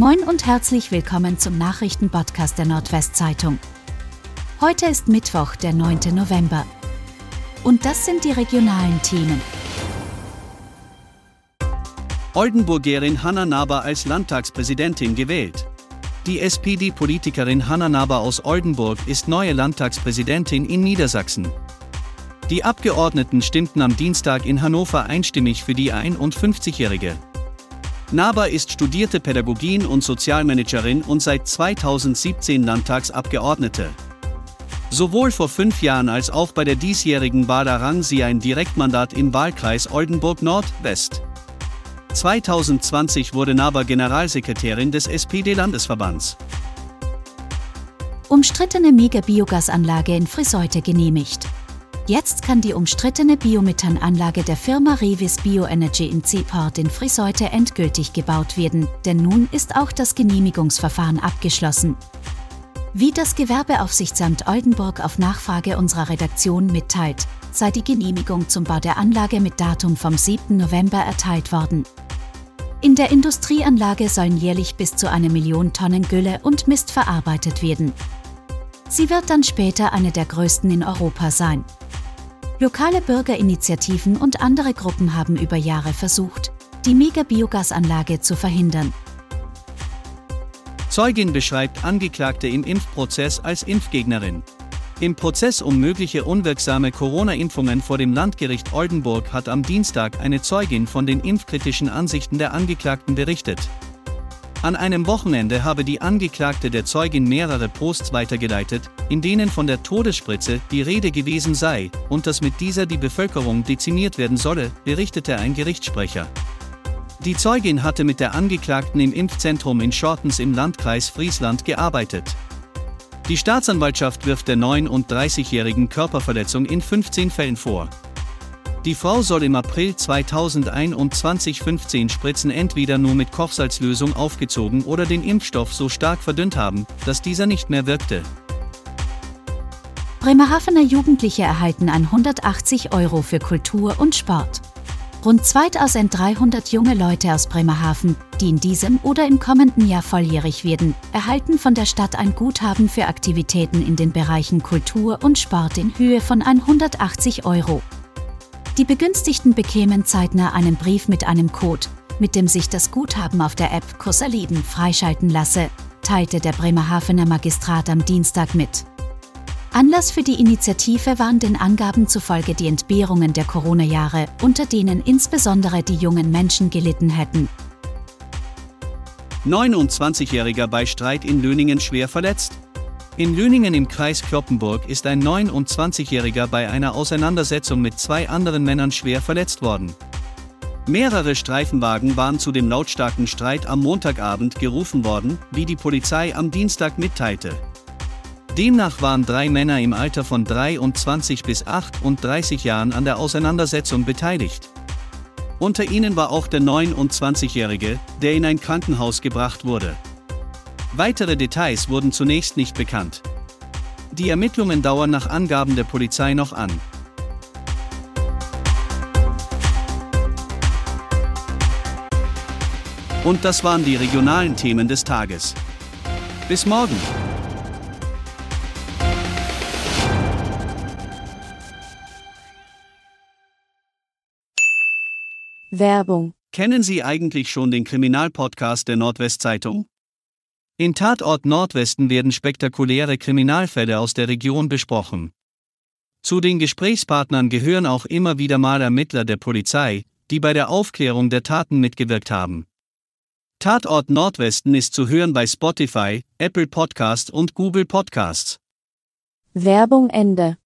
Moin und herzlich willkommen zum Nachrichtenpodcast der Nordwestzeitung. Heute ist Mittwoch, der 9. November. Und das sind die regionalen Themen. Oldenburgerin Hanna Naber als Landtagspräsidentin gewählt. Die SPD-Politikerin Hanna Naber aus Oldenburg ist neue Landtagspräsidentin in Niedersachsen. Die Abgeordneten stimmten am Dienstag in Hannover einstimmig für die 51-Jährige. Naber ist studierte Pädagogin und Sozialmanagerin und seit 2017 Landtagsabgeordnete. Sowohl vor fünf Jahren als auch bei der diesjährigen Wahl errang sie ein Direktmandat im Wahlkreis Oldenburg Nord-West. 2020 wurde Naber Generalsekretärin des SPD-Landesverbands. Umstrittene Mega-Biogasanlage in Friseute genehmigt. Jetzt kann die umstrittene Biomethananlage der Firma Revis Bioenergy in Seaport in Friseute endgültig gebaut werden, denn nun ist auch das Genehmigungsverfahren abgeschlossen. Wie das Gewerbeaufsichtsamt Oldenburg auf Nachfrage unserer Redaktion mitteilt, sei die Genehmigung zum Bau der Anlage mit Datum vom 7. November erteilt worden. In der Industrieanlage sollen jährlich bis zu eine Million Tonnen Gülle und Mist verarbeitet werden. Sie wird dann später eine der größten in Europa sein. Lokale Bürgerinitiativen und andere Gruppen haben über Jahre versucht, die Mega-Biogasanlage zu verhindern. Zeugin beschreibt Angeklagte im Impfprozess als Impfgegnerin. Im Prozess um mögliche unwirksame Corona-Impfungen vor dem Landgericht Oldenburg hat am Dienstag eine Zeugin von den impfkritischen Ansichten der Angeklagten berichtet. An einem Wochenende habe die Angeklagte der Zeugin mehrere Posts weitergeleitet, in denen von der Todesspritze die Rede gewesen sei und dass mit dieser die Bevölkerung dezimiert werden solle, berichtete ein Gerichtssprecher. Die Zeugin hatte mit der Angeklagten im Impfzentrum in Schortens im Landkreis Friesland gearbeitet. Die Staatsanwaltschaft wirft der 39-jährigen Körperverletzung in 15 Fällen vor. Die Frau soll im April 2021 15 Spritzen entweder nur mit Kochsalzlösung aufgezogen oder den Impfstoff so stark verdünnt haben, dass dieser nicht mehr wirkte. Bremerhavener Jugendliche erhalten 180 Euro für Kultur und Sport. Rund 2300 junge Leute aus Bremerhaven, die in diesem oder im kommenden Jahr volljährig werden, erhalten von der Stadt ein Guthaben für Aktivitäten in den Bereichen Kultur und Sport in Höhe von 180 Euro. Die Begünstigten bekämen zeitnah einen Brief mit einem Code, mit dem sich das Guthaben auf der App Kurs erleben freischalten lasse, teilte der Bremerhavener Magistrat am Dienstag mit. Anlass für die Initiative waren den Angaben zufolge die Entbehrungen der Corona-Jahre, unter denen insbesondere die jungen Menschen gelitten hätten. 29-Jähriger bei Streit in Löningen schwer verletzt. In Löningen im Kreis Kloppenburg ist ein 29-Jähriger bei einer Auseinandersetzung mit zwei anderen Männern schwer verletzt worden. Mehrere Streifenwagen waren zu dem lautstarken Streit am Montagabend gerufen worden, wie die Polizei am Dienstag mitteilte. Demnach waren drei Männer im Alter von 23 bis 38 Jahren an der Auseinandersetzung beteiligt. Unter ihnen war auch der 29-Jährige, der in ein Krankenhaus gebracht wurde. Weitere Details wurden zunächst nicht bekannt. Die Ermittlungen dauern nach Angaben der Polizei noch an. Und das waren die regionalen Themen des Tages. Bis morgen. Werbung. Kennen Sie eigentlich schon den Kriminalpodcast der Nordwestzeitung? In Tatort Nordwesten werden spektakuläre Kriminalfälle aus der Region besprochen. Zu den Gesprächspartnern gehören auch immer wieder mal Ermittler der Polizei, die bei der Aufklärung der Taten mitgewirkt haben. Tatort Nordwesten ist zu hören bei Spotify, Apple Podcast und Google Podcasts. Werbung Ende.